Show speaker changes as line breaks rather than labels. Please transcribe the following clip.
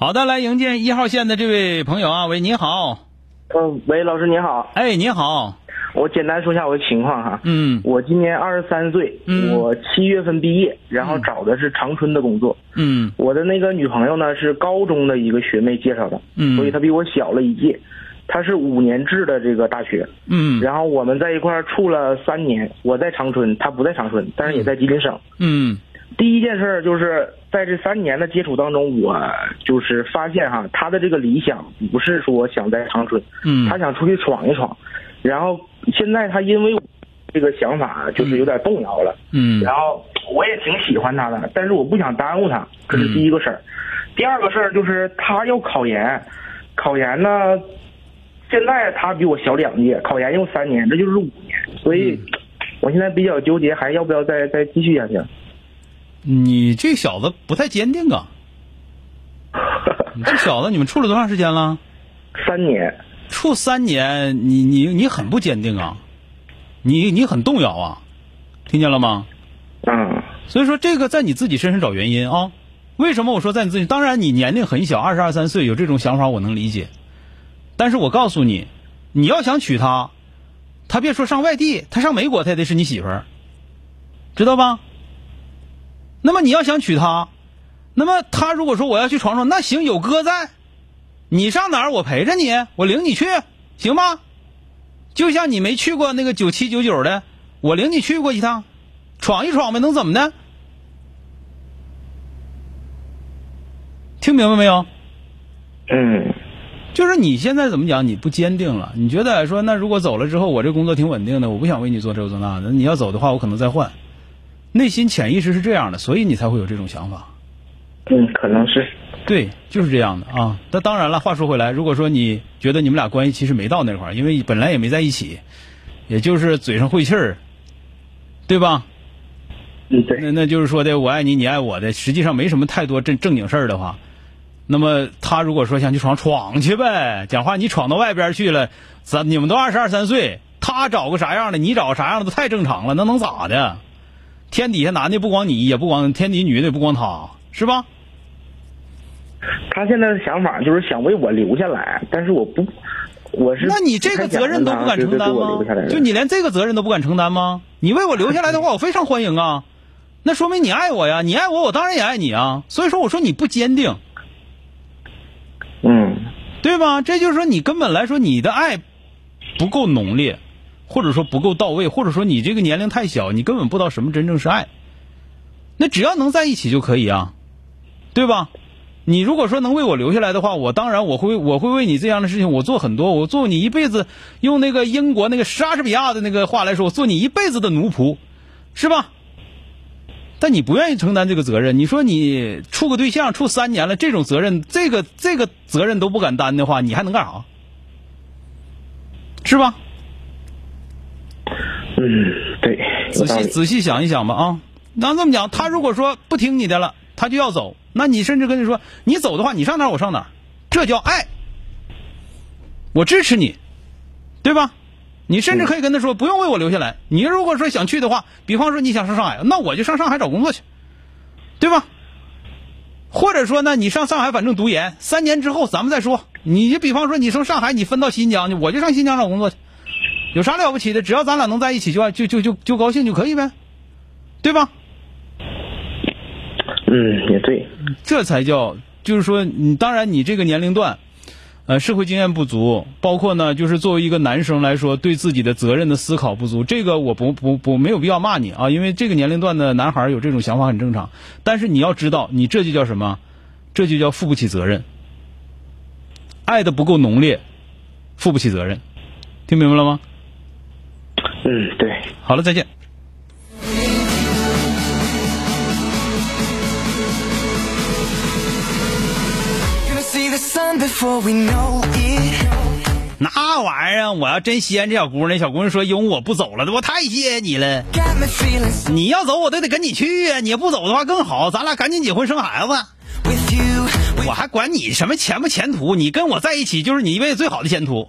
好的，来迎接一号线的这位朋友啊，喂，你好，
嗯，喂，老师你好，
哎，你好，
我简单说一下我的情况哈，
嗯。
我今年二十三岁，
嗯。
我七月份毕业，然后找的是长春的工作，
嗯。
我的那个女朋友呢是高中的一个学妹介绍的，
嗯。
所以她比我小了一届，她是五年制的这个大学，
嗯。
然后我们在一块儿处了三年，我在长春，她不在长春，但是也在吉林省。
嗯。
第一件事儿就是在这三年的接触当中，我就是发现哈，他的这个理想不是说想在长春，
嗯。
他想出去闯一闯，然后现在他因为这个想法就是有点动摇了，
嗯。
然后我也挺喜欢他的，但是我不想耽误他，这是第一个事儿。第二个事儿就是他要考研，考研呢，现在他比我小两届，考研用三年，这就是五年，所以我现在比较纠结，还要不要再再继续下去？
你这小子不太坚定啊！你这小子，你们处了多长时间了？
三年，
处三年，你你你很不坚定啊，你你很动摇啊，听见了吗？
嗯
所以说这个在你自己身上找原因啊。为什么我说在你自己？当然你年龄很小，二十二三岁有这种想法我能理解，但是我告诉你，你要想娶她，她别说上外地，她上美国她也得是你媳妇儿，知道吧？那么你要想娶她，那么她如果说我要去闯闯，那行有哥在，你上哪儿我陪着你，我领你去，行吗？就像你没去过那个九七九九的，我领你去过一趟，闯一闯呗，能怎么的？听明白没有？
嗯
就是你现在怎么讲？你不坚定了，你觉得说那如果走了之后，我这工作挺稳定的，我不想为你做这做那的。你要走的话，我可能再换。内心潜意识是这样的，所以你才会有这种想法。
嗯，可能是，
对，就是这样的啊。那当然了，话说回来，如果说你觉得你们俩关系其实没到那块儿，因为本来也没在一起，也就是嘴上会气儿，对吧？
嗯对，
那那就是说的我爱你，你爱我的，实际上没什么太多正正经事儿的话，那么他如果说想去闯闯去呗，讲话你闯到外边去了，咱你们都二十二三岁，他找个啥样的，你找个啥样的都太正常了，那能咋的？天底下男的不光你，也不光天底下女的也不光他，是吧？
他现在的想法就是想为我留下来，但是我不，我是
那你这个责任都不敢承担吗？就你连这个责任都不敢承担吗？你为我留下来的话，我非常欢迎啊。那说明你爱我呀，你爱我，我当然也爱你啊。所以说，我说你不坚定，
嗯
对吧？这就是说你根本来说你的爱不够浓烈，或者说不够到位，或者说你这个年龄太小，你根本不知道什么真正是爱。那只要能在一起就可以啊，对吧？你如果说能为我留下来的话，我当然我会我会为你这样的事情我做很多，我做你一辈子，用那个英国那个莎士比亚的那个话来说，我做你一辈子的奴仆，是吧？但你不愿意承担这个责任，你说你处个对象处三年了，这种责任，这个这个责任都不敢担的话，你还能干啥？是吧？
嗯，对。
仔细仔细想一想吧啊！那这么讲，他如果说不听你的了，他就要走，那你甚至跟他说，你走的话，你上哪儿我上哪儿，这叫爱，我支持你，对吧？你甚至可以跟他说，不用为我留下来。你如果说想去的话，比方说你想上上海，那我就上上海找工作去，对吧？或者说呢，你上上海反正读研，三年之后咱们再说。你就比方说你从上海你分到新疆去，我就上新疆找工作去，有啥了不起的？只要咱俩能在一起就就就就就高兴就可以呗，对吧？
嗯，也对。
这才叫，就是说，你当然你这个年龄段，呃，社会经验不足，包括呢，就是作为一个男生来说，对自己的责任的思考不足，这个我不不不没有必要骂你啊，因为这个年龄段的男孩有这种想法很正常。但是你要知道，你这就叫什么？这就叫负不起责任，爱的不够浓烈，负不起责任，听明白了吗？
嗯，对。
好了，再见。那玩意儿，我要真稀罕这小姑娘，小姑娘说因为我不走了，我太谢谢你了。你要走，我都得跟你去啊！你要不走的话更好，咱俩赶紧结婚生孩子。我还管你什么前不前途？你跟我在一起就是你一辈子最好的前途。